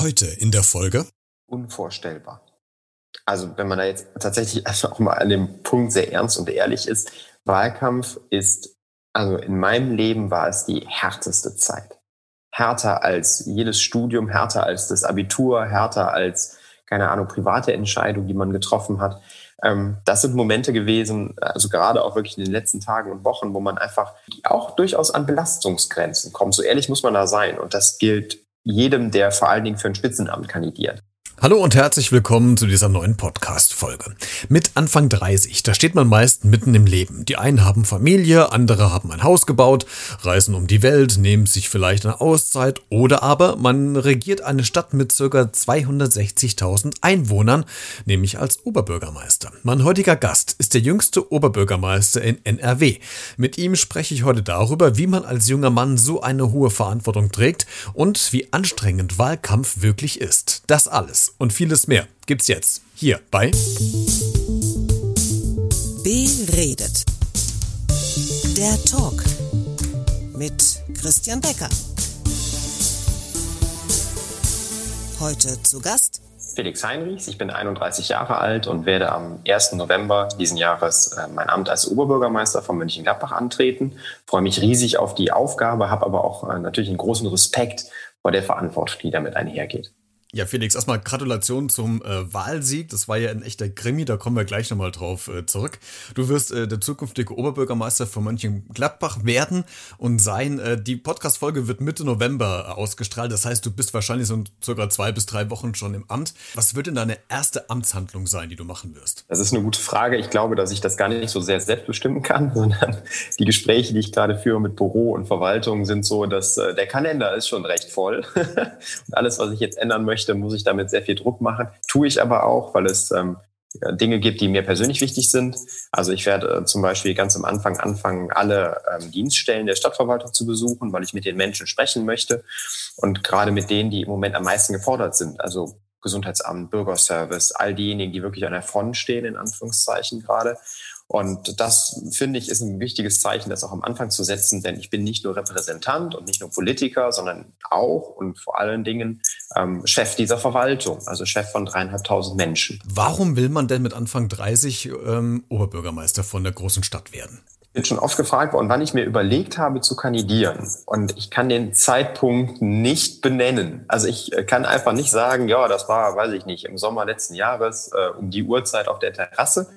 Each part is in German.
Heute in der Folge. Unvorstellbar. Also wenn man da jetzt tatsächlich auch mal an dem Punkt sehr ernst und ehrlich ist, Wahlkampf ist, also in meinem Leben war es die härteste Zeit. Härter als jedes Studium, härter als das Abitur, härter als, keine Ahnung, private Entscheidung, die man getroffen hat. Ähm, das sind Momente gewesen, also gerade auch wirklich in den letzten Tagen und Wochen, wo man einfach auch durchaus an Belastungsgrenzen kommt. So ehrlich muss man da sein. Und das gilt jedem, der vor allen Dingen für ein Spitzenamt kandidiert. Hallo und herzlich willkommen zu dieser neuen Podcast-Folge. Mit Anfang 30, da steht man meist mitten im Leben. Die einen haben Familie, andere haben ein Haus gebaut, reisen um die Welt, nehmen sich vielleicht eine Auszeit oder aber man regiert eine Stadt mit ca. 260.000 Einwohnern, nämlich als Oberbürgermeister. Mein heutiger Gast ist der jüngste Oberbürgermeister in NRW. Mit ihm spreche ich heute darüber, wie man als junger Mann so eine hohe Verantwortung trägt und wie anstrengend Wahlkampf wirklich ist. Das alles und vieles mehr gibt's jetzt hier bei Beredet. Der Talk mit Christian Becker. Heute zu Gast Felix Heinrichs. Ich bin 31 Jahre alt und werde am 1. November diesen Jahres äh, mein Amt als Oberbürgermeister von Mönchengladbach antreten. Freue mich riesig auf die Aufgabe, habe aber auch äh, natürlich einen großen Respekt vor der Verantwortung, die damit einhergeht. Ja, Felix, erstmal Gratulation zum äh, Wahlsieg. Das war ja ein echter Krimi, da kommen wir gleich nochmal drauf äh, zurück. Du wirst äh, der zukünftige Oberbürgermeister von Mönchengladbach werden und sein. Äh, die Podcast-Folge wird Mitte November äh, ausgestrahlt. Das heißt, du bist wahrscheinlich so circa zwei bis drei Wochen schon im Amt. Was wird denn deine erste Amtshandlung sein, die du machen wirst? Das ist eine gute Frage. Ich glaube, dass ich das gar nicht so sehr selbst bestimmen kann, sondern die Gespräche, die ich gerade führe mit Büro und Verwaltung, sind so, dass äh, der Kalender ist schon recht voll. und alles, was ich jetzt ändern möchte, möchte, muss ich damit sehr viel Druck machen. Tue ich aber auch, weil es ähm, Dinge gibt, die mir persönlich wichtig sind. Also ich werde äh, zum Beispiel ganz am Anfang anfangen, alle ähm, Dienststellen der Stadtverwaltung zu besuchen, weil ich mit den Menschen sprechen möchte und gerade mit denen, die im Moment am meisten gefordert sind. Also Gesundheitsamt, Bürgerservice, all diejenigen, die wirklich an der Front stehen, in Anführungszeichen gerade. Und das finde ich ist ein wichtiges Zeichen, das auch am Anfang zu setzen, denn ich bin nicht nur Repräsentant und nicht nur Politiker, sondern auch und vor allen Dingen ähm, Chef dieser Verwaltung, also Chef von dreieinhalbtausend Menschen. Warum will man denn mit Anfang 30 ähm, Oberbürgermeister von der großen Stadt werden? Bin schon oft gefragt worden, wann ich mir überlegt habe zu kandidieren. Und ich kann den Zeitpunkt nicht benennen. Also ich äh, kann einfach nicht sagen, ja, das war, weiß ich nicht, im Sommer letzten Jahres äh, um die Uhrzeit auf der Terrasse,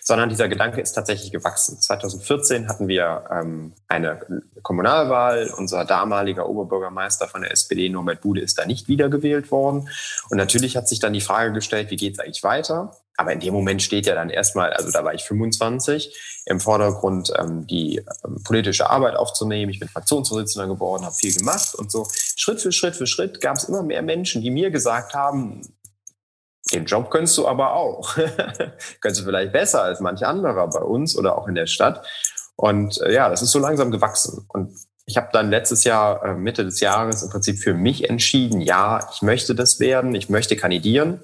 sondern dieser Gedanke ist tatsächlich gewachsen. 2014 hatten wir ähm, eine Kommunalwahl. Unser damaliger Oberbürgermeister von der SPD, Norbert Bude, ist da nicht wiedergewählt worden. Und natürlich hat sich dann die Frage gestellt, wie geht es eigentlich weiter? Aber in dem Moment steht ja dann erstmal, also da war ich 25, im Vordergrund ähm, die ähm, politische Arbeit aufzunehmen. Ich bin Fraktionsvorsitzender geworden, habe viel gemacht und so. Schritt für Schritt für Schritt gab es immer mehr Menschen, die mir gesagt haben, den Job könntest du aber auch. könntest du vielleicht besser als manch anderer bei uns oder auch in der Stadt. Und äh, ja, das ist so langsam gewachsen. Und ich habe dann letztes Jahr, äh, Mitte des Jahres, im Prinzip für mich entschieden, ja, ich möchte das werden, ich möchte kandidieren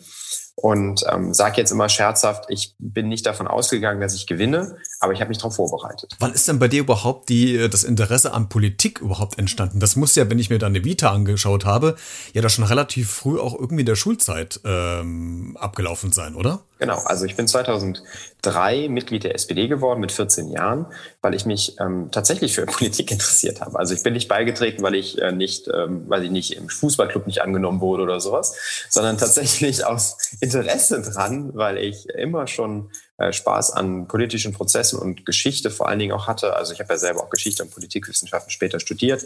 und ähm, sage jetzt immer scherzhaft, ich bin nicht davon ausgegangen, dass ich gewinne, aber ich habe mich darauf vorbereitet. Wann ist denn bei dir überhaupt die, äh, das Interesse an Politik überhaupt entstanden? Das muss ja, wenn ich mir deine Vita angeschaut habe, ja da schon relativ früh auch irgendwie in der Schulzeit ähm, abgelaufen sein, oder? Genau, also ich bin 2003 Mitglied der SPD geworden mit 14 Jahren, weil ich mich ähm, tatsächlich für Politik interessiert habe. Also ich bin nicht beigetreten, weil ich äh, nicht, ähm, weil ich nicht im Fußballclub nicht angenommen wurde oder sowas, sondern tatsächlich aus Interesse dran, weil ich immer schon äh, Spaß an politischen Prozessen und Geschichte vor allen Dingen auch hatte. Also ich habe ja selber auch Geschichte und Politikwissenschaften später studiert.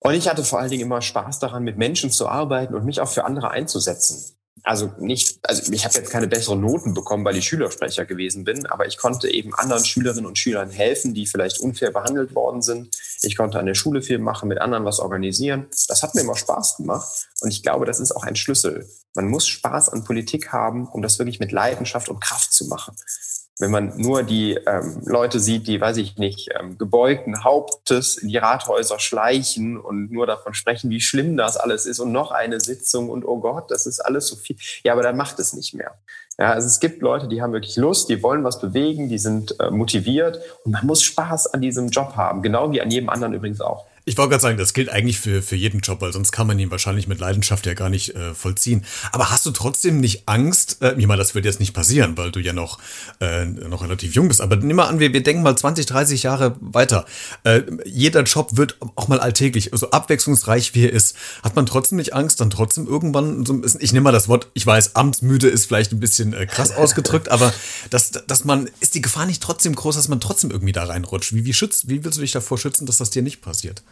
Und ich hatte vor allen Dingen immer Spaß daran, mit Menschen zu arbeiten und mich auch für andere einzusetzen also nicht, also ich habe jetzt keine besseren Noten bekommen, weil ich Schülersprecher gewesen bin, aber ich konnte eben anderen Schülerinnen und Schülern helfen, die vielleicht unfair behandelt worden sind. Ich konnte an der Schule viel machen, mit anderen was organisieren. Das hat mir immer Spaß gemacht und ich glaube, das ist auch ein Schlüssel. Man muss Spaß an Politik haben, um das wirklich mit Leidenschaft und Kraft zu machen wenn man nur die ähm, Leute sieht, die, weiß ich nicht, ähm, gebeugten Hauptes in die Rathäuser schleichen und nur davon sprechen, wie schlimm das alles ist und noch eine Sitzung und oh Gott, das ist alles so viel. Ja, aber dann macht es nicht mehr. Ja, also es gibt Leute, die haben wirklich Lust, die wollen was bewegen, die sind äh, motiviert und man muss Spaß an diesem Job haben, genau wie an jedem anderen übrigens auch. Ich wollte gerade sagen, das gilt eigentlich für, für jeden Job, weil sonst kann man ihn wahrscheinlich mit Leidenschaft ja gar nicht äh, vollziehen. Aber hast du trotzdem nicht Angst, äh, ich meine, das wird jetzt nicht passieren, weil du ja noch, äh, noch relativ jung bist, aber nimm mal an, wir, wir denken mal 20, 30 Jahre weiter. Äh, jeder Job wird auch mal alltäglich, so abwechslungsreich wie er ist. Hat man trotzdem nicht Angst, dann trotzdem irgendwann so ein bisschen, ich nehme mal das Wort, ich weiß, amtsmüde ist vielleicht ein bisschen äh, krass ausgedrückt, aber dass, dass man, ist die Gefahr nicht trotzdem groß, dass man trotzdem irgendwie da reinrutscht? Wie, wie, schützt, wie willst du dich davor schützen, dass das dir nicht passiert?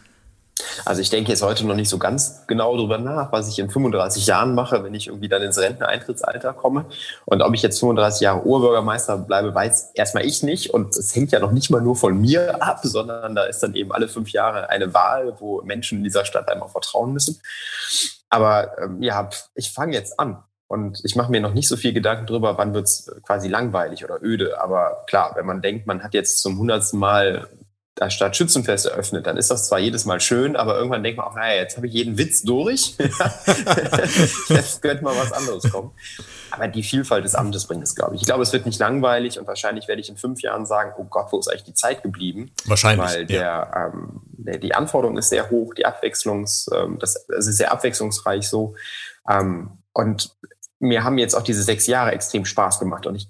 Also ich denke jetzt heute noch nicht so ganz genau darüber nach, was ich in 35 Jahren mache, wenn ich irgendwie dann ins Renteneintrittsalter komme. Und ob ich jetzt 35 Jahre Urbürgermeister bleibe, weiß erstmal ich nicht. Und es hängt ja noch nicht mal nur von mir ab, sondern da ist dann eben alle fünf Jahre eine Wahl, wo Menschen in dieser Stadt einmal vertrauen müssen. Aber ähm, ja, ich fange jetzt an. Und ich mache mir noch nicht so viel Gedanken drüber, wann wird's quasi langweilig oder öde. Aber klar, wenn man denkt, man hat jetzt zum hundertsten Mal da statt Schützenfest eröffnet, dann ist das zwar jedes Mal schön, aber irgendwann denkt man auch, naja, jetzt habe ich jeden Witz durch. jetzt könnte mal was anderes kommen. Aber die Vielfalt des Amtes bringt es, glaube ich. Ich glaube, es wird nicht langweilig und wahrscheinlich werde ich in fünf Jahren sagen, oh Gott, wo ist eigentlich die Zeit geblieben? Wahrscheinlich. Weil der, ja. ähm, der, die Anforderung ist sehr hoch, die Abwechslungs, ähm, das, das ist sehr abwechslungsreich so. Ähm, und mir haben jetzt auch diese sechs Jahre extrem Spaß gemacht. Und ich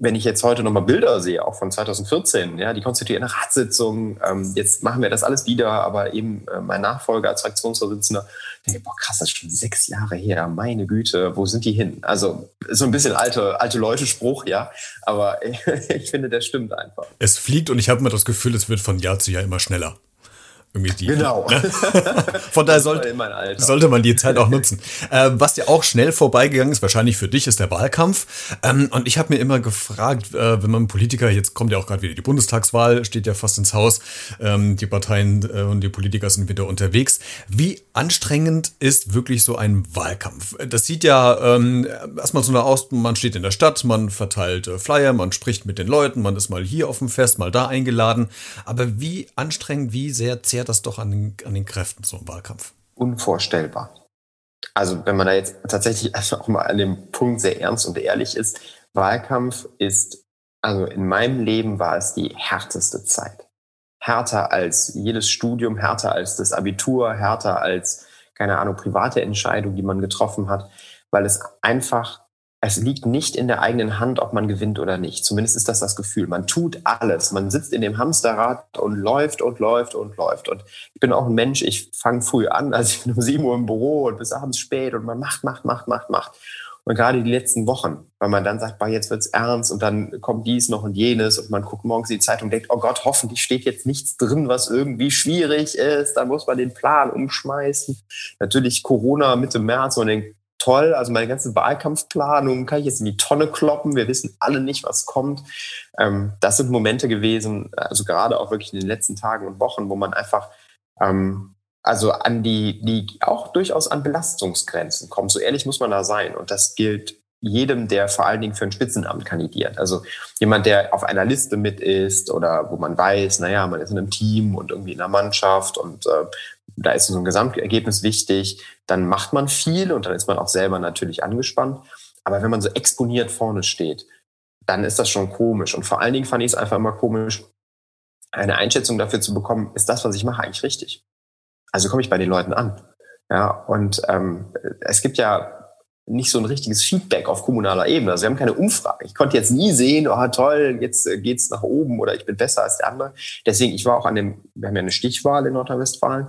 wenn ich jetzt heute nochmal Bilder sehe, auch von 2014, ja, die konstituierende Ratssitzung, ähm, jetzt machen wir das alles wieder, aber eben äh, mein Nachfolger als Fraktionsvorsitzender, denke, boah, krass, das ist schon sechs Jahre her, meine Güte, wo sind die hin? Also so ein bisschen alte, alte Leute-Spruch, ja, aber ich finde, der stimmt einfach. Es fliegt und ich habe immer das Gefühl, es wird von Jahr zu Jahr immer schneller. Irgendwie die, genau. Ne? Von daher sollte, sollte man die Zeit auch nutzen. Äh, was ja auch schnell vorbeigegangen ist, wahrscheinlich für dich, ist der Wahlkampf. Ähm, und ich habe mir immer gefragt, äh, wenn man Politiker, jetzt kommt ja auch gerade wieder die Bundestagswahl, steht ja fast ins Haus, ähm, die Parteien äh, und die Politiker sind wieder unterwegs. Wie anstrengend ist wirklich so ein Wahlkampf? Das sieht ja ähm, erstmal so aus, man steht in der Stadt, man verteilt äh, Flyer, man spricht mit den Leuten, man ist mal hier auf dem Fest, mal da eingeladen. Aber wie anstrengend, wie sehr zehrt zehrt das doch an den, an den Kräften, so im Wahlkampf. Unvorstellbar. Also wenn man da jetzt tatsächlich auch mal an dem Punkt sehr ernst und ehrlich ist, Wahlkampf ist, also in meinem Leben war es die härteste Zeit. Härter als jedes Studium, härter als das Abitur, härter als, keine Ahnung, private Entscheidung, die man getroffen hat, weil es einfach es liegt nicht in der eigenen Hand, ob man gewinnt oder nicht. Zumindest ist das das Gefühl. Man tut alles. Man sitzt in dem Hamsterrad und läuft und läuft und läuft. Und ich bin auch ein Mensch, ich fange früh an, also ich bin um sieben Uhr im Büro und bis abends spät und man macht, macht, macht, macht, macht. Und gerade die letzten Wochen, weil man dann sagt, bah, jetzt wird's ernst und dann kommt dies noch und jenes und man guckt morgens die Zeitung und denkt, oh Gott, hoffentlich steht jetzt nichts drin, was irgendwie schwierig ist. Dann muss man den Plan umschmeißen. Natürlich Corona Mitte März und denkt, toll. Also meine ganze Wahlkampfplanung kann ich jetzt in die Tonne kloppen. Wir wissen alle nicht, was kommt. Ähm, das sind Momente gewesen, also gerade auch wirklich in den letzten Tagen und Wochen, wo man einfach ähm, also an die, die auch durchaus an Belastungsgrenzen kommt. So ehrlich muss man da sein. Und das gilt jedem, der vor allen Dingen für ein Spitzenamt kandidiert. Also jemand, der auf einer Liste mit ist oder wo man weiß, naja, man ist in einem Team und irgendwie in einer Mannschaft und äh, da ist so ein Gesamtergebnis wichtig, dann macht man viel und dann ist man auch selber natürlich angespannt. Aber wenn man so exponiert vorne steht, dann ist das schon komisch. Und vor allen Dingen fand ich es einfach immer komisch, eine Einschätzung dafür zu bekommen, ist das, was ich mache, eigentlich richtig? Also komme ich bei den Leuten an. Ja, und ähm, es gibt ja nicht so ein richtiges Feedback auf kommunaler Ebene. Also wir haben keine Umfrage. Ich konnte jetzt nie sehen, oh toll, jetzt äh, geht's nach oben oder ich bin besser als der andere. Deswegen, ich war auch an dem, wir haben ja eine Stichwahl in Nordrhein-Westfalen.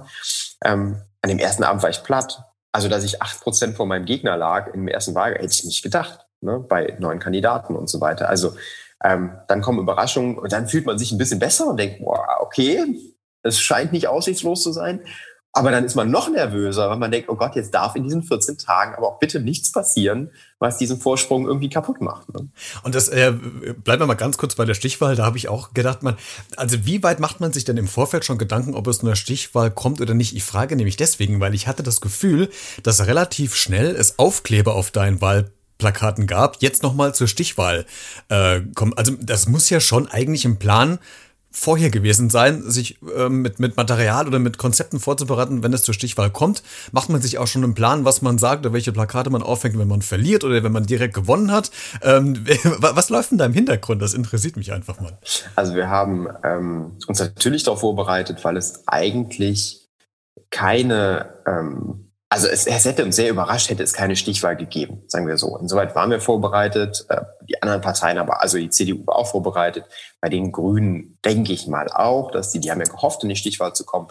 Ähm, an dem ersten Abend war ich platt. Also, dass ich acht Prozent vor meinem Gegner lag im ersten Wahlgang, hätte ich nicht gedacht, ne, bei neuen Kandidaten und so weiter. Also, ähm, dann kommen Überraschungen und dann fühlt man sich ein bisschen besser und denkt, boah, okay, es scheint nicht aussichtslos zu sein. Aber dann ist man noch nervöser, weil man denkt, oh Gott, jetzt darf in diesen 14 Tagen aber auch bitte nichts passieren, was diesen Vorsprung irgendwie kaputt macht. Ne? Und das äh, bleiben wir mal ganz kurz bei der Stichwahl. Da habe ich auch gedacht, man, also wie weit macht man sich denn im Vorfeld schon Gedanken, ob es zu einer Stichwahl kommt oder nicht? Ich frage nämlich deswegen, weil ich hatte das Gefühl, dass relativ schnell es Aufkleber auf deinen Wahlplakaten gab, jetzt nochmal zur Stichwahl äh, kommen. Also das muss ja schon eigentlich im Plan vorher gewesen sein, sich äh, mit, mit Material oder mit Konzepten vorzubereiten, wenn es zur Stichwahl kommt. Macht man sich auch schon einen Plan, was man sagt oder welche Plakate man aufhängt, wenn man verliert oder wenn man direkt gewonnen hat. Ähm, was läuft denn da im Hintergrund? Das interessiert mich einfach mal. Also wir haben ähm, uns natürlich darauf vorbereitet, weil es eigentlich keine ähm, also es, es hätte uns sehr überrascht, hätte es keine Stichwahl gegeben, sagen wir so. Insoweit waren wir vorbereitet, äh, die anderen Parteien aber, also die CDU war auch vorbereitet, bei den Grünen denke ich mal auch, dass die, die haben ja gehofft, in die Stichwahl zu kommen.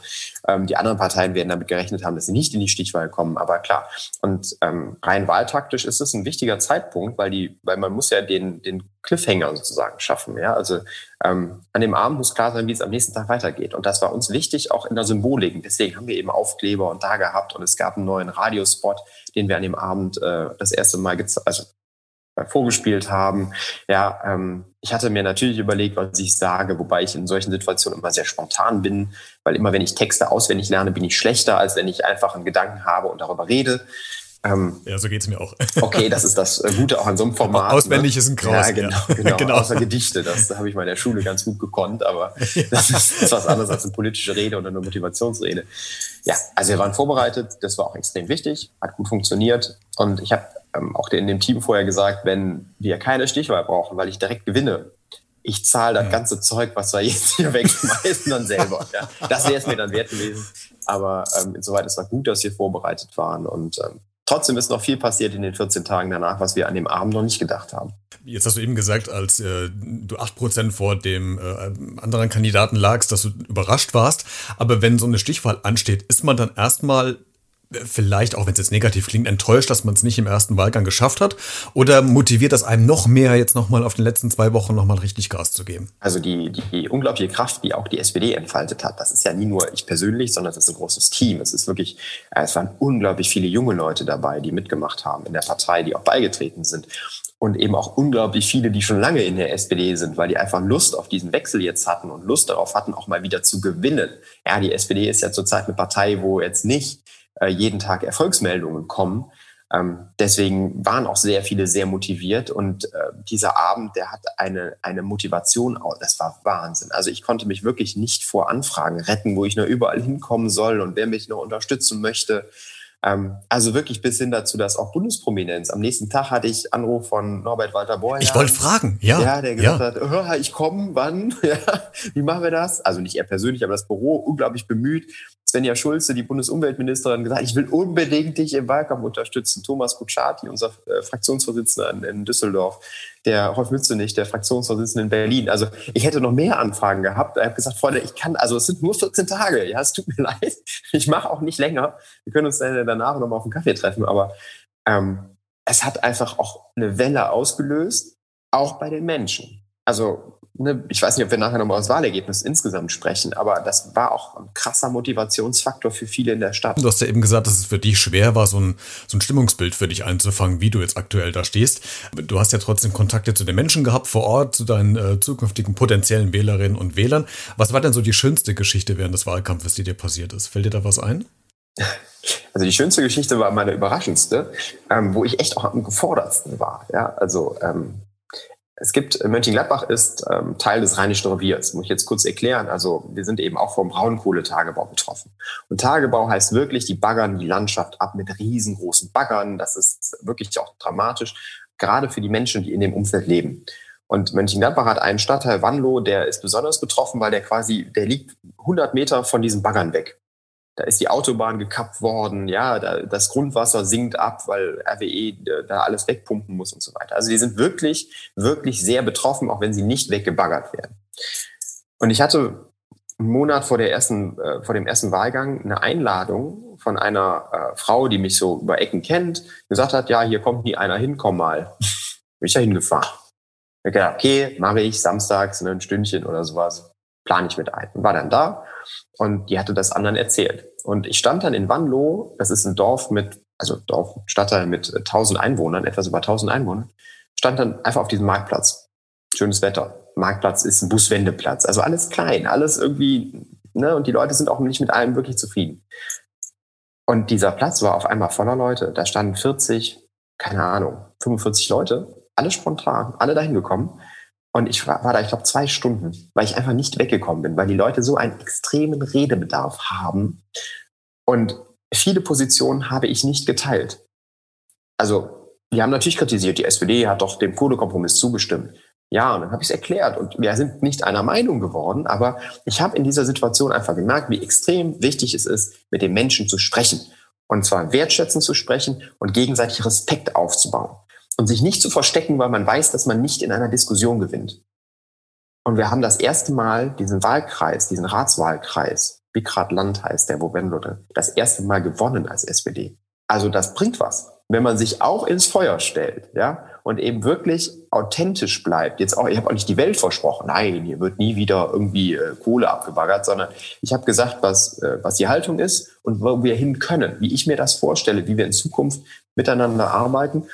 Ähm, die anderen Parteien werden damit gerechnet haben, dass sie nicht in die Stichwahl kommen, aber klar. Und ähm, rein wahltaktisch ist es ein wichtiger Zeitpunkt, weil die, weil man muss ja den, den Cliffhanger sozusagen schaffen. Ja? Also ähm, an dem Abend muss klar sein, wie es am nächsten Tag weitergeht. Und das war uns wichtig, auch in der Symbolik. Deswegen haben wir eben Aufkleber und da gehabt und es gab einen neuen Radiospot, den wir an dem Abend äh, das erste Mal also, vorgespielt haben. Ja, ähm, ich hatte mir natürlich überlegt, was ich sage, wobei ich in solchen Situationen immer sehr spontan bin, weil immer wenn ich Texte auswendig lerne, bin ich schlechter, als wenn ich einfach einen Gedanken habe und darüber rede. Ähm, ja, so geht's mir auch. Okay, das ist das äh, Gute auch an so einem Format. Auswendig ne? ist ein Graus. Ja, genau, ja. genau. genau. Außer Gedichte, das habe ich mal in der Schule ganz gut gekonnt, aber ja. das, ist, das ist was anderes als eine politische Rede oder eine Motivationsrede. Ja, also wir waren vorbereitet, das war auch extrem wichtig, hat gut funktioniert und ich habe ähm, auch in dem Team vorher gesagt, wenn wir keine Stichwahl brauchen, weil ich direkt gewinne, ich zahle das ja. ganze Zeug, was wir jetzt hier wegschmeißen, dann selber. Ja. Das wäre es mir dann wert gewesen. Aber ähm, insoweit es war gut, dass wir vorbereitet waren und ähm, Trotzdem ist noch viel passiert in den 14 Tagen danach, was wir an dem Abend noch nicht gedacht haben. Jetzt hast du eben gesagt, als äh, du 8% vor dem äh, anderen Kandidaten lagst, dass du überrascht warst. Aber wenn so eine Stichwahl ansteht, ist man dann erstmal vielleicht, auch wenn es jetzt negativ klingt, enttäuscht, dass man es nicht im ersten Wahlgang geschafft hat? Oder motiviert das einem noch mehr, jetzt nochmal auf den letzten zwei Wochen nochmal richtig Gas zu geben? Also die, die unglaubliche Kraft, die auch die SPD entfaltet hat, das ist ja nie nur ich persönlich, sondern es ist ein großes Team. Es ist wirklich, äh, es waren unglaublich viele junge Leute dabei, die mitgemacht haben in der Partei, die auch beigetreten sind. Und eben auch unglaublich viele, die schon lange in der SPD sind, weil die einfach Lust auf diesen Wechsel jetzt hatten und Lust darauf hatten, auch mal wieder zu gewinnen. Ja, die SPD ist ja zurzeit eine Partei, wo jetzt nicht äh, jeden Tag Erfolgsmeldungen kommen. Ähm, deswegen waren auch sehr viele sehr motiviert und äh, dieser Abend, der hat eine, eine Motivation, das war Wahnsinn. Also ich konnte mich wirklich nicht vor Anfragen retten, wo ich nur überall hinkommen soll und wer mich noch unterstützen möchte. Ähm, also wirklich bis hin dazu, dass auch Bundesprominenz. Am nächsten Tag hatte ich Anruf von Norbert Walter Borja. Ich wollte fragen, ja. Ja, der gesagt ja. hat, ich komme, wann? Ja, wie machen wir das? Also nicht er persönlich, aber das Büro unglaublich bemüht. Svenja Schulze, die Bundesumweltministerin, gesagt, ich will unbedingt dich im Wahlkampf unterstützen. Thomas Kutschaty, unser äh, Fraktionsvorsitzender in, Düsseldorf, der Rolf Mützenich, der Fraktionsvorsitzende in Berlin. Also ich hätte noch mehr Anfragen gehabt. Er hat gesagt, Freunde, ich kann, also es sind nur 14 Tage. Ja, es tut mir leid. Ich mache auch nicht länger. Wir können uns dann danach noch mal auf einen Kaffee treffen. Aber ähm, es hat einfach auch eine Welle ausgelöst, auch bei den Menschen. Also ne, ich weiß nicht, ob wir nachher nochmal das Wahlergebnis insgesamt sprechen, aber das war auch ein krasser Motivationsfaktor für viele in der Stadt. Du hast ja eben gesagt, dass es für dich schwer war, so ein, so ein Stimmungsbild für dich einzufangen, wie du jetzt aktuell da stehst. Du hast ja trotzdem Kontakte zu den Menschen gehabt vor Ort, zu deinen äh, zukünftigen potenziellen Wählerinnen und Wählern. Was war denn so die schönste Geschichte während des Wahlkampfes, die dir passiert ist? Fällt dir da was ein? Also die schönste Geschichte war meine überraschendste, ähm, wo ich echt auch am gefordertsten war. Ja, also ähm, es gibt, äh, Mönchengladbach ist ähm, Teil des Rheinischen Reviers. Muss ich jetzt kurz erklären. Also wir sind eben auch vom Braunkohletagebau betroffen. Und Tagebau heißt wirklich, die baggern die Landschaft ab mit riesengroßen Baggern. Das ist wirklich auch dramatisch, gerade für die Menschen, die in dem Umfeld leben. Und Mönchengladbach hat einen Stadtteil Wanlo, der ist besonders betroffen, weil der quasi, der liegt 100 Meter von diesen Baggern weg da ist die Autobahn gekappt worden, ja, da, das Grundwasser sinkt ab, weil RWE da alles wegpumpen muss und so weiter. Also die sind wirklich, wirklich sehr betroffen, auch wenn sie nicht weggebaggert werden. Und ich hatte einen Monat vor, der ersten, äh, vor dem ersten Wahlgang eine Einladung von einer äh, Frau, die mich so über Ecken kennt, gesagt hat, ja, hier kommt nie einer hin, komm mal. Bin ich da hingefahren. Okay, mache ich samstags ein Stündchen oder sowas, plane ich mit ein. War dann da und die hatte das anderen erzählt. Und ich stand dann in Wanlo, das ist ein Dorf mit, also Dorf, Stadtteil mit 1000 Einwohnern, etwas über 1000 Einwohnern, stand dann einfach auf diesem Marktplatz. Schönes Wetter. Marktplatz ist ein Buswendeplatz. Also alles klein, alles irgendwie, ne, und die Leute sind auch nicht mit allem wirklich zufrieden. Und dieser Platz war auf einmal voller Leute. Da standen 40, keine Ahnung, 45 Leute, alle spontan, alle dahin gekommen. Und ich war, da, ich glaube, zwei Stunden, weil ich einfach nicht weggekommen bin, weil die Leute so einen extremen Redebedarf haben. Und viele Positionen habe ich nicht geteilt. Also, die haben natürlich kritisiert, die SPD hat doch dem Kohlekompromiss zugestimmt. Ja, und dann habe ich es erklärt und wir sind nicht einer Meinung geworden, aber ich habe in dieser Situation einfach gemerkt, wie extrem wichtig es ist, mit den Menschen zu sprechen. Und zwar wertschätzend zu sprechen und gegenseitig Respekt aufzubauen. Und sich nicht zu verstecken, weil man weiß, dass man nicht in einer Diskussion gewinnt. Und wir haben das erste Mal diesen Wahlkreis, diesen Ratswahlkreis, Bikrad Land heißt der, wo Wenlode, das erste Mal gewonnen als SPD. Also das bringt was. Wenn man sich auch ins Feuer stellt, ja, und eben wirklich authentisch bleibt. Jetzt auch, ich habe auch nicht die Welt versprochen. Nein, hier wird nie wieder irgendwie äh, Kohle abgebaggert, sondern ich habe gesagt, was, äh, was die Haltung ist und wo wir hin können, wie ich mir das vorstelle, wie wir in Zukunft miteinander arbeiten.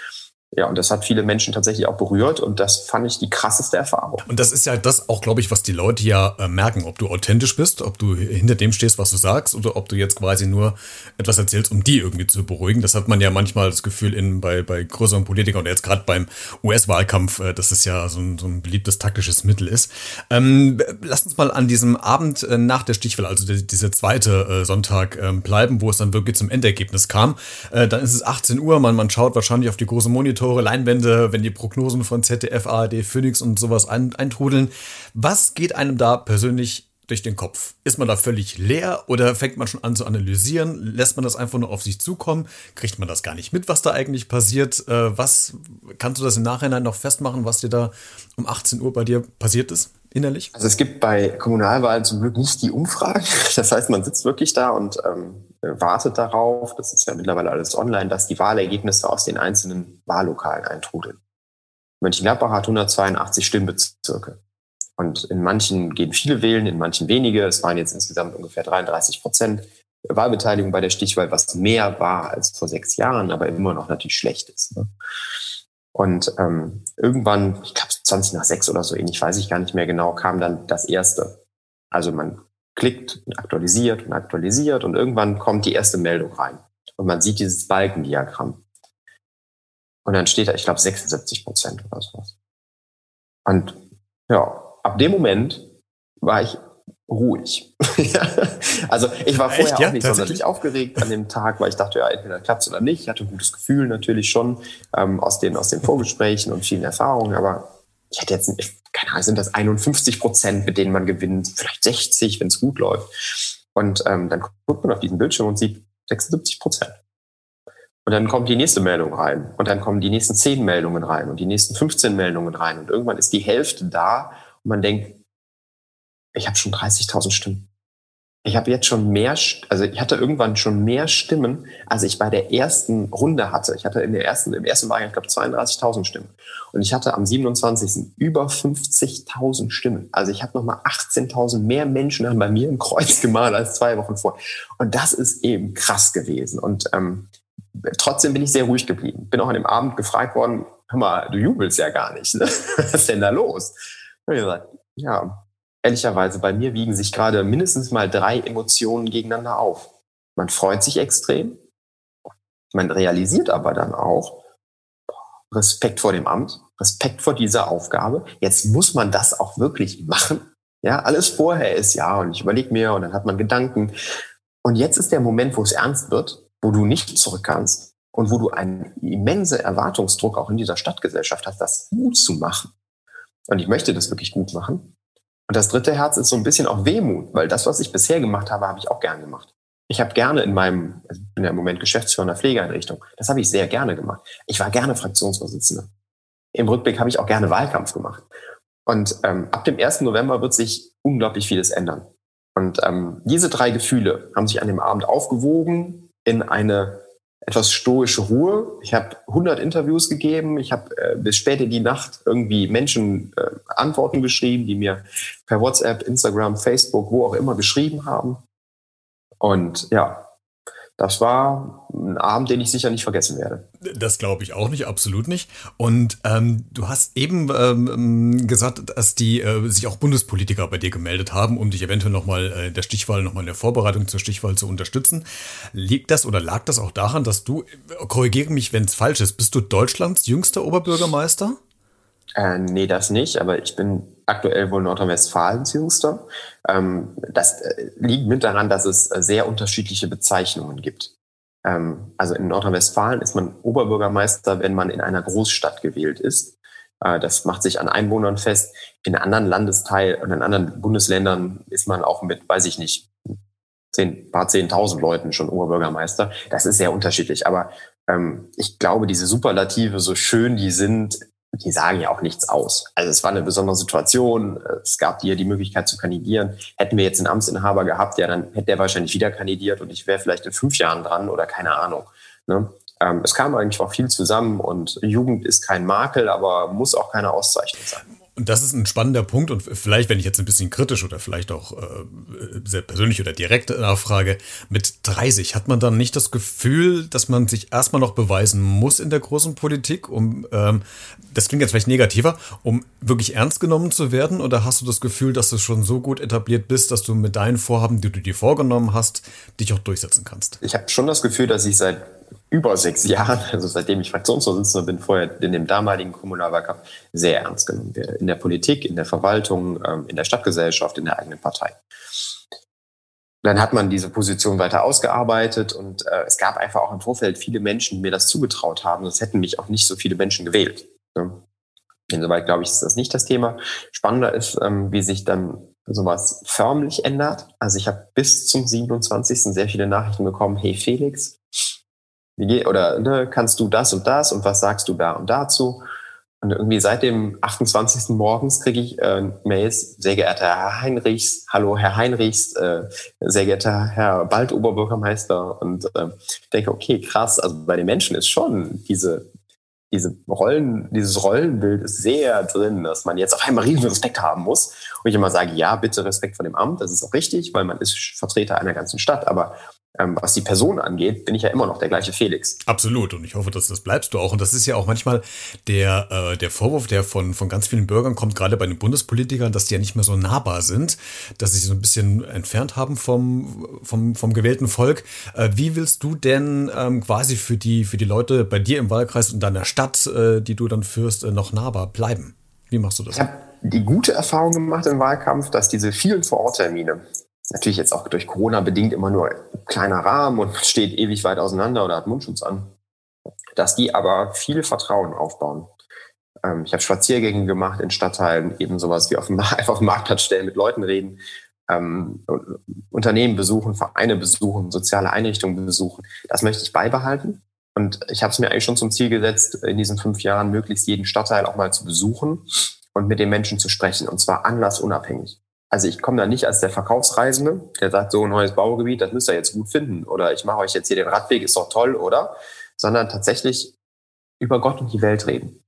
Ja, und das hat viele Menschen tatsächlich auch berührt und das fand ich die krasseste Erfahrung. Und das ist ja das auch, glaube ich, was die Leute ja äh, merken, ob du authentisch bist, ob du hinter dem stehst, was du sagst, oder ob du jetzt quasi nur etwas erzählst, um die irgendwie zu beruhigen. Das hat man ja manchmal das Gefühl in, bei, bei größeren Politikern oder jetzt gerade beim US-Wahlkampf, äh, dass es ja so ein, so ein beliebtes taktisches Mittel ist. Ähm, lass uns mal an diesem Abend äh, nach der Stichwahl, also die, dieser zweite Sonntag ähm, bleiben, wo es dann wirklich zum Endergebnis kam. Dann ist es 18 Uhr, man, man schaut wahrscheinlich auf die große Monitor Monitore, Leinwände, wenn die Prognosen von ZDF, ARD, Phoenix und sowas eintrudeln. Was geht einem da persönlich durch den Kopf? Ist man da völlig leer oder fängt man schon an zu analysieren? Lässt man das einfach nur auf sich zukommen? Kriegt man das gar nicht mit, was da eigentlich passiert? Äh, was kannst du das im Nachhinein noch festmachen, was dir da um 18 Uhr bei dir passiert ist? Innerlich? Also es gibt bei Kommunalwahlen zum Glück nicht die Umfragen. Das heißt, man sitzt wirklich da und ähm, wartet darauf, das ist ja mittlerweile alles online, dass die Wahlergebnisse aus den einzelnen Wahllokalen eintrudeln. Mönchengladbach hat 182 Stimmbezirke. Und in manchen gehen viele wählen, in manchen wenige. Es waren jetzt insgesamt ungefähr 33 Prozent Wahlbeteiligung bei der Stichwahl, was mehr war als vor sechs Jahren, aber immer noch natürlich schlecht ist. Ne? Und ähm, irgendwann, ich glaube 20 nach sechs oder so ähnlich, weiß ich gar nicht mehr genau, kam dann das erste. Also man klickt und aktualisiert und aktualisiert und irgendwann kommt die erste Meldung rein. Und man sieht dieses Balkendiagramm. Und dann steht da, ich glaube, 76 Prozent oder sowas. Und ja, ab dem Moment war ich ruhig. also ich war vorher Echt, ja? auch nicht sonderlich aufgeregt an dem Tag, weil ich dachte, ja, entweder klappt es oder nicht. Ich hatte ein gutes Gefühl natürlich schon ähm, aus, den, aus den Vorgesprächen und vielen Erfahrungen, aber ich hätte jetzt, keine Ahnung, sind das 51 Prozent, mit denen man gewinnt, vielleicht 60, wenn es gut läuft. Und ähm, dann guckt man auf diesen Bildschirm und sieht 76 Prozent. Und dann kommt die nächste Meldung rein. Und dann kommen die nächsten 10 Meldungen rein und die nächsten 15 Meldungen rein. Und irgendwann ist die Hälfte da und man denkt, ich habe schon 30.000 Stimmen. Ich habe jetzt schon mehr, also ich hatte irgendwann schon mehr Stimmen, als ich bei der ersten Runde hatte. Ich hatte in der ersten, im ersten Wahlgang, ich glaube, 32.000 Stimmen. Und ich hatte am 27. über 50.000 Stimmen. Also ich habe nochmal 18.000 mehr Menschen haben bei mir im Kreuz gemalt als zwei Wochen vor. Und das ist eben krass gewesen. Und ähm, trotzdem bin ich sehr ruhig geblieben. Bin auch an dem Abend gefragt worden, hör mal, du jubelst ja gar nicht. Ne? Was ist denn da los? Und ich gesagt, ja, ehrlicherweise, bei mir wiegen sich gerade mindestens mal drei Emotionen gegeneinander auf. Man freut sich extrem, man realisiert aber dann auch Respekt vor dem Amt, Respekt vor dieser Aufgabe. Jetzt muss man das auch wirklich machen. Ja, alles vorher ist ja und ich überlege mir und dann hat man Gedanken. Und jetzt ist der Moment, wo es ernst wird, wo du nicht zurück kannst und wo du einen immense Erwartungsdruck auch in dieser Stadtgesellschaft hast, das gut zu machen. Und ich möchte das wirklich gut machen. Und das dritte Herz ist so ein bisschen auch Wehmut, weil das, was ich bisher gemacht habe, habe ich auch gern gemacht. Ich habe gerne in meinem, also ich bin ja im Moment Geschäftsführer einer Pflegeeinrichtung, das habe ich sehr gerne gemacht. Ich war gerne Fraktionsvorsitzender. Im Rückblick habe ich auch gerne Wahlkampf gemacht. Und ähm, ab dem 1. November wird sich unglaublich vieles ändern. Und ähm, diese drei Gefühle haben sich an dem Abend aufgewogen in eine etwas stoische Ruhe. Ich habe 100 Interviews gegeben. Ich habe äh, bis spät in die Nacht irgendwie Menschen äh, Antworten geschrieben, die mir per WhatsApp, Instagram, Facebook, wo auch immer geschrieben haben. Und ja, das war ein Abend, den ich sicher nicht vergessen werde. Das glaube ich auch nicht, absolut nicht. Und ähm, du hast eben ähm, gesagt, dass die äh, sich auch Bundespolitiker bei dir gemeldet haben, um dich eventuell nochmal äh, der Stichwahl, nochmal in der Vorbereitung zur Stichwahl zu unterstützen. Liegt das oder lag das auch daran, dass du, korrigiere mich, wenn es falsch ist, bist du Deutschlands jüngster Oberbürgermeister? Äh, nee, das nicht, aber ich bin aktuell wohl Nordrhein-Westfalens jüngster. Ähm, das äh, liegt mit daran, dass es äh, sehr unterschiedliche Bezeichnungen gibt. Ähm, also in Nordrhein-Westfalen ist man Oberbürgermeister, wenn man in einer Großstadt gewählt ist. Äh, das macht sich an Einwohnern fest. In anderen Landesteilen und in anderen Bundesländern ist man auch mit, weiß ich nicht, zehn, paar zehntausend Leuten schon Oberbürgermeister. Das ist sehr unterschiedlich. Aber ähm, ich glaube, diese Superlative, so schön die sind, die sagen ja auch nichts aus. Also es war eine besondere Situation. Es gab dir die Möglichkeit zu kandidieren. Hätten wir jetzt einen Amtsinhaber gehabt, ja, dann hätte der wahrscheinlich wieder kandidiert und ich wäre vielleicht in fünf Jahren dran oder keine Ahnung. Ne? Ähm, es kam eigentlich auch viel zusammen und Jugend ist kein Makel, aber muss auch keine Auszeichnung sein. Und das ist ein spannender Punkt und vielleicht, wenn ich jetzt ein bisschen kritisch oder vielleicht auch äh, sehr persönlich oder direkt nachfrage, mit 30 hat man dann nicht das Gefühl, dass man sich erstmal noch beweisen muss in der großen Politik, um, ähm, das klingt jetzt vielleicht negativer, um wirklich ernst genommen zu werden? Oder hast du das Gefühl, dass du schon so gut etabliert bist, dass du mit deinen Vorhaben, die du dir vorgenommen hast, dich auch durchsetzen kannst? Ich habe schon das Gefühl, dass ich seit über sechs Jahren, also seitdem ich Fraktionsvorsitzender bin, vorher in dem damaligen Kommunalwahlkampf, sehr ernst genommen werde. In der Politik, in der Verwaltung, ähm, in der Stadtgesellschaft, in der eigenen Partei. Dann hat man diese Position weiter ausgearbeitet und äh, es gab einfach auch im Vorfeld viele Menschen, die mir das zugetraut haben. Sonst hätten mich auch nicht so viele Menschen gewählt. Insoweit glaube ich, ist das nicht das Thema. Spannender ist, ähm, wie sich dann sowas förmlich ändert. Also ich habe bis zum 27. sehr viele Nachrichten bekommen. Hey Felix, wie geht, oder ne, kannst du das und das und was sagst du da und dazu? Und irgendwie seit dem 28. morgens kriege ich äh, Mails, sehr geehrter Herr Heinrichs, hallo Herr Heinrichs, äh, sehr geehrter Herr Bald Oberbürgermeister. Und äh, denke, okay, krass, also bei den Menschen ist schon diese, diese Rollen, dieses Rollenbild ist sehr drin, dass man jetzt auf einmal riesen Respekt haben muss. Und ich immer sage, ja, bitte Respekt vor dem Amt, das ist auch richtig, weil man ist Vertreter einer ganzen Stadt, aber ähm, was die Person angeht, bin ich ja immer noch der gleiche Felix. Absolut. Und ich hoffe, dass das bleibst du auch. Und das ist ja auch manchmal der, äh, der Vorwurf, der von, von ganz vielen Bürgern kommt, gerade bei den Bundespolitikern, dass die ja nicht mehr so nahbar sind, dass sie sich so ein bisschen entfernt haben vom, vom, vom gewählten Volk. Äh, wie willst du denn ähm, quasi für die, für die Leute bei dir im Wahlkreis und deiner Stadt, äh, die du dann führst, äh, noch nahbar bleiben? Wie machst du das? Ich habe die gute Erfahrung gemacht im Wahlkampf, dass diese vielen Vororttermine, natürlich jetzt auch durch Corona bedingt immer nur kleiner Rahmen und steht ewig weit auseinander oder hat Mundschutz an, dass die aber viel Vertrauen aufbauen. Ähm, ich habe Spaziergänge gemacht in Stadtteilen, eben sowas wie auf dem, einfach auf dem Marktplatz stellen, mit Leuten reden, ähm, Unternehmen besuchen, Vereine besuchen, soziale Einrichtungen besuchen. Das möchte ich beibehalten. Und ich habe es mir eigentlich schon zum Ziel gesetzt, in diesen fünf Jahren möglichst jeden Stadtteil auch mal zu besuchen und mit den Menschen zu sprechen, und zwar anlassunabhängig. Also ich komme da nicht als der Verkaufsreisende, der sagt, so ein neues Baugebiet, das müsst ihr jetzt gut finden. Oder ich mache euch jetzt hier den Radweg, ist doch toll, oder? Sondern tatsächlich über Gott und die Welt reden.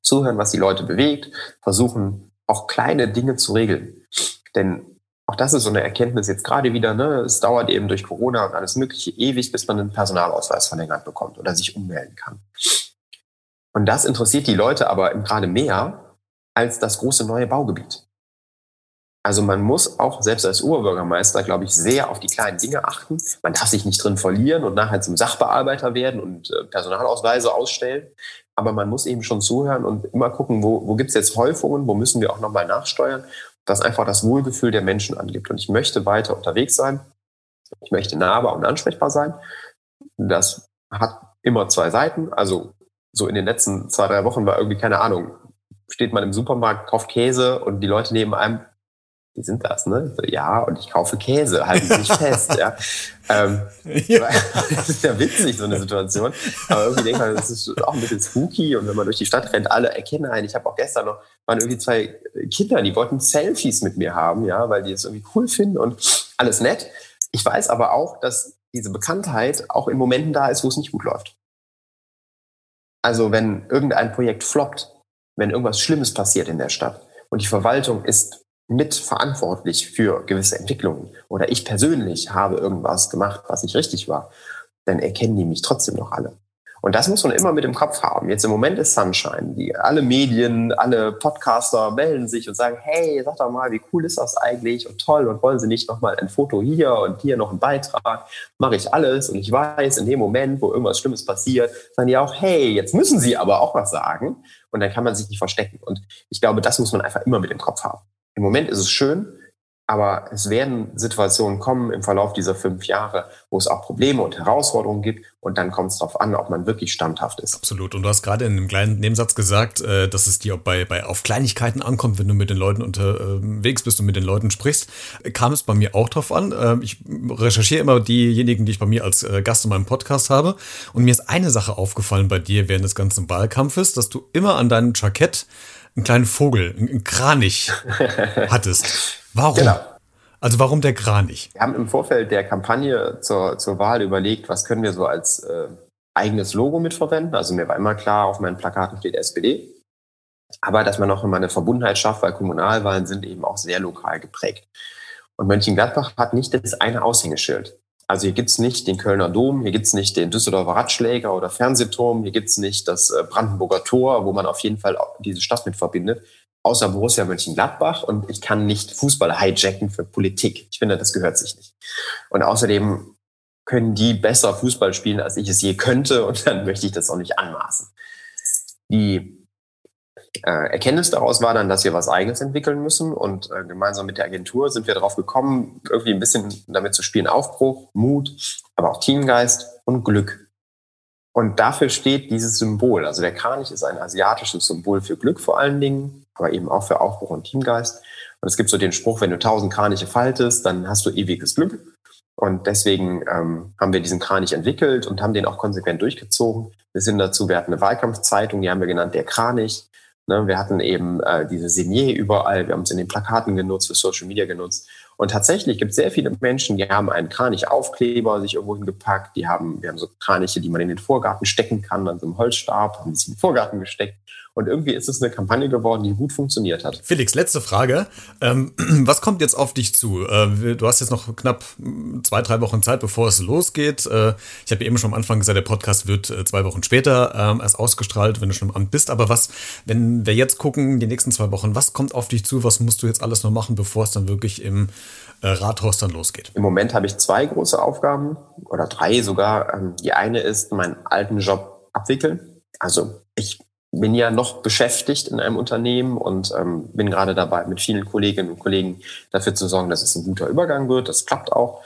Zuhören, was die Leute bewegt, versuchen auch kleine Dinge zu regeln. Denn auch das ist so eine Erkenntnis jetzt gerade wieder, ne? es dauert eben durch Corona und alles Mögliche ewig, bis man einen Personalausweis verlängert bekommt oder sich ummelden kann. Und das interessiert die Leute aber gerade mehr als das große neue Baugebiet. Also man muss auch selbst als Oberbürgermeister, glaube ich, sehr auf die kleinen Dinge achten. Man darf sich nicht drin verlieren und nachher zum Sachbearbeiter werden und äh, Personalausweise ausstellen. Aber man muss eben schon zuhören und immer gucken, wo, wo gibt es jetzt Häufungen, wo müssen wir auch nochmal nachsteuern, was einfach das Wohlgefühl der Menschen angibt. Und ich möchte weiter unterwegs sein. Ich möchte nahbar und ansprechbar sein. Das hat immer zwei Seiten. Also so in den letzten zwei, drei Wochen war irgendwie keine Ahnung, steht man im Supermarkt, kauft Käse und die Leute neben einem wie sind das, ne? So, ja, und ich kaufe Käse, halten Sie sich fest, ja. Ähm, ja. Das ist ja witzig, so eine Situation. Aber irgendwie denkt man, das ist auch ein bisschen spooky und wenn man durch die Stadt rennt, alle erkennen einen. Ich habe auch gestern noch, waren irgendwie zwei Kinder, die wollten Selfies mit mir haben, ja, weil die es irgendwie cool finden und alles nett. Ich weiß aber auch, dass diese Bekanntheit auch in Momenten da ist, wo es nicht gut läuft. Also wenn irgendein Projekt floppt, wenn irgendwas Schlimmes passiert in der Stadt und die Verwaltung ist mitverantwortlich für gewisse Entwicklungen oder ich persönlich habe irgendwas gemacht, was nicht richtig war, dann erkennen die mich trotzdem noch alle. Und das muss man immer mit im Kopf haben. Jetzt im Moment ist Sunshine. Die, alle Medien, alle Podcaster melden sich und sagen, hey, sag doch mal, wie cool ist das eigentlich und toll und wollen Sie nicht noch mal ein Foto hier und hier noch einen Beitrag? Mache ich alles und ich weiß, in dem Moment, wo irgendwas Schlimmes passiert, sagen die auch, hey, jetzt müssen Sie aber auch was sagen und dann kann man sich nicht verstecken. Und ich glaube, das muss man einfach immer mit im Kopf haben. Im Moment ist es schön, Aber es werden Situationen kommen im Verlauf dieser fünf Jahre, wo es auch Probleme und Herausforderungen gibt. Und dann kommt es darauf an, ob man wirklich standhaft ist. Absolut. Und du hast gerade in einem kleinen Nebensatz gesagt, äh, dass es dir bei, bei auf Kleinigkeiten ankommt, wenn du mit den Leuten unterwegs bist und mit den Leuten sprichst. Kam es bei mir auch drauf an. Ähm, ich recherchiere immer diejenigen, die ich bei mir als äh, Gast in meinem Podcast habe. Und mir ist eine Sache aufgefallen bei dir während des ganzen Wahlkampfes, dass du immer an deinem Jackett einen kleinen Vogel, einen Kranich hattest. Warum? Genau. Also warum der Kranich? Wir haben im Vorfeld der Kampagne zur, zur Wahl überlegt, was können wir so als äh, eigenes Logo mitverwenden. Also mir war immer klar, auf meinen Plakaten steht SPD. Aber dass man noch immer eine Verbundenheit schafft, weil Kommunalwahlen sind eben auch sehr lokal geprägt. Und Mönchengladbach hat nicht das eine Aushängeschild. Also hier gibt's nicht den Kölner Dom, hier gibt's nicht den Düsseldorfer Radschläger oder Fernsehturm, hier gibt's nicht das äh, Brandenburger Tor, wo man auf jeden Fall diese Stadt mit verbindet, außer Borussia Mönchengladbach und ich kann nicht Fußball hijacken für Politik. Ich finde, das gehört sich nicht. Und außerdem können die besser Fußball spielen, als ich es je könnte und dann möchte ich das auch nicht anmaßen. Die Erkenntnis daraus war dann, dass wir was Eigenes entwickeln müssen und äh, gemeinsam mit der Agentur sind wir darauf gekommen, irgendwie ein bisschen damit zu spielen, Aufbruch, Mut, aber auch Teamgeist und Glück. Und dafür steht dieses Symbol. Also der Kranich ist ein asiatisches Symbol für Glück vor allen Dingen, aber eben auch für Aufbruch und Teamgeist. Und es gibt so den Spruch, wenn du tausend Kraniche faltest, dann hast du ewiges Glück. Und deswegen ähm, haben wir diesen Kranich entwickelt und haben den auch konsequent durchgezogen. Wir sind dazu, wir hatten eine Wahlkampfzeitung, die haben wir genannt, der Kranich. Ne, wir hatten eben äh, diese Signier überall, wir haben es in den Plakaten genutzt, für Social Media genutzt. Und tatsächlich gibt es sehr viele Menschen, die haben einen Kranich-Aufkleber sich irgendwo hingepackt, die haben, wir haben so Kraniche, die man in den Vorgarten stecken kann, an so einem Holzstab, haben sie in den Vorgarten gesteckt. Und irgendwie ist es eine Kampagne geworden, die gut funktioniert hat. Felix, letzte Frage. Ähm, was kommt jetzt auf dich zu? Äh, du hast jetzt noch knapp zwei, drei Wochen Zeit, bevor es losgeht. Äh, ich habe eben schon am Anfang gesagt, der Podcast wird äh, zwei Wochen später ähm, erst ausgestrahlt, wenn du schon im Amt bist. Aber was, wenn wir jetzt gucken, die nächsten zwei Wochen, was kommt auf dich zu? Was musst du jetzt alles noch machen, bevor es dann wirklich im Rathaus dann losgeht? Im Moment habe ich zwei große Aufgaben oder drei sogar. Ähm, die eine ist, meinen alten Job abwickeln. Also ich bin ja noch beschäftigt in einem Unternehmen und ähm, bin gerade dabei, mit vielen Kolleginnen und Kollegen dafür zu sorgen, dass es ein guter Übergang wird. Das klappt auch.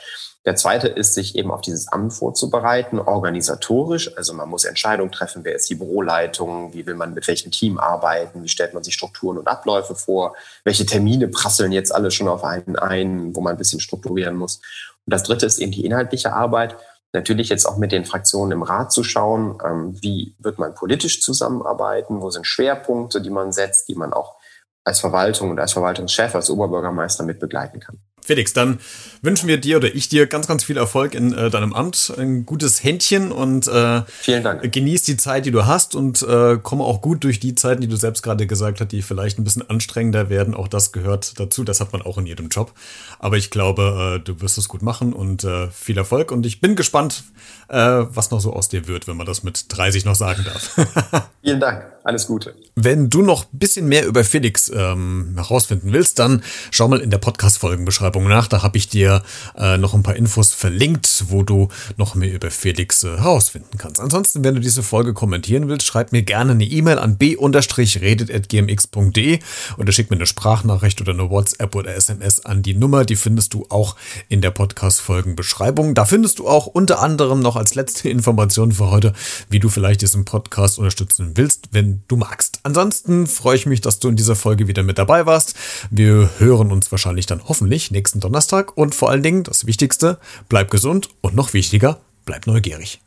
Der zweite ist, sich eben auf dieses Amt vorzubereiten, organisatorisch. Also man muss Entscheidungen treffen, wer ist die Büroleitung, wie will man mit welchem Team arbeiten, wie stellt man sich Strukturen und Abläufe vor, welche Termine prasseln jetzt alle schon auf einen ein, wo man ein bisschen strukturieren muss. Und das dritte ist eben die inhaltliche Arbeit natürlich jetzt auch mit den Fraktionen im Rat zu schauen, ähm, wie wird man politisch zusammenarbeiten, wo sind Schwerpunkte, die man setzt, die man auch als Verwaltung und als Verwaltungschef, als Oberbürgermeister mit begleiten kann. Felix, dann wünschen wir dir oder ich dir ganz, ganz viel Erfolg in äh, deinem Amt, ein gutes Händchen und äh, Vielen Dank. genieß die Zeit, die du hast und äh, komme auch gut durch die Zeiten, die du selbst gerade gesagt hast, die vielleicht ein bisschen anstrengender werden. Auch das gehört dazu, das hat man auch in jedem Job. Aber ich glaube, äh, du wirst es gut machen und äh, viel Erfolg und ich bin gespannt, äh, was noch so aus dir wird, wenn man das mit 30 noch sagen darf. Vielen Dank. Alles Gute. Wenn du noch ein bisschen mehr über Felix ähm, herausfinden willst, dann schau mal in der Podcast-Folgenbeschreibung nach. Da habe ich dir äh, noch ein paar Infos verlinkt, wo du noch mehr über Felix äh, herausfinden kannst. Ansonsten, wenn du diese Folge kommentieren willst, schreib mir gerne eine E-Mail an b-redet.gmx.de oder schick mir eine Sprachnachricht oder eine WhatsApp oder SMS an die Nummer. Die findest du auch in der Podcast-Folgenbeschreibung. Da findest du auch unter anderem noch als letzte Information für heute, wie du vielleicht diesen Podcast unterstützen willst, wenn du magst. Ansonsten freue ich mich, dass du in dieser Folge wieder mit dabei warst. Wir hören uns wahrscheinlich dann hoffentlich nächsten Donnerstag und vor allen Dingen das Wichtigste, bleib gesund und noch wichtiger, bleib neugierig.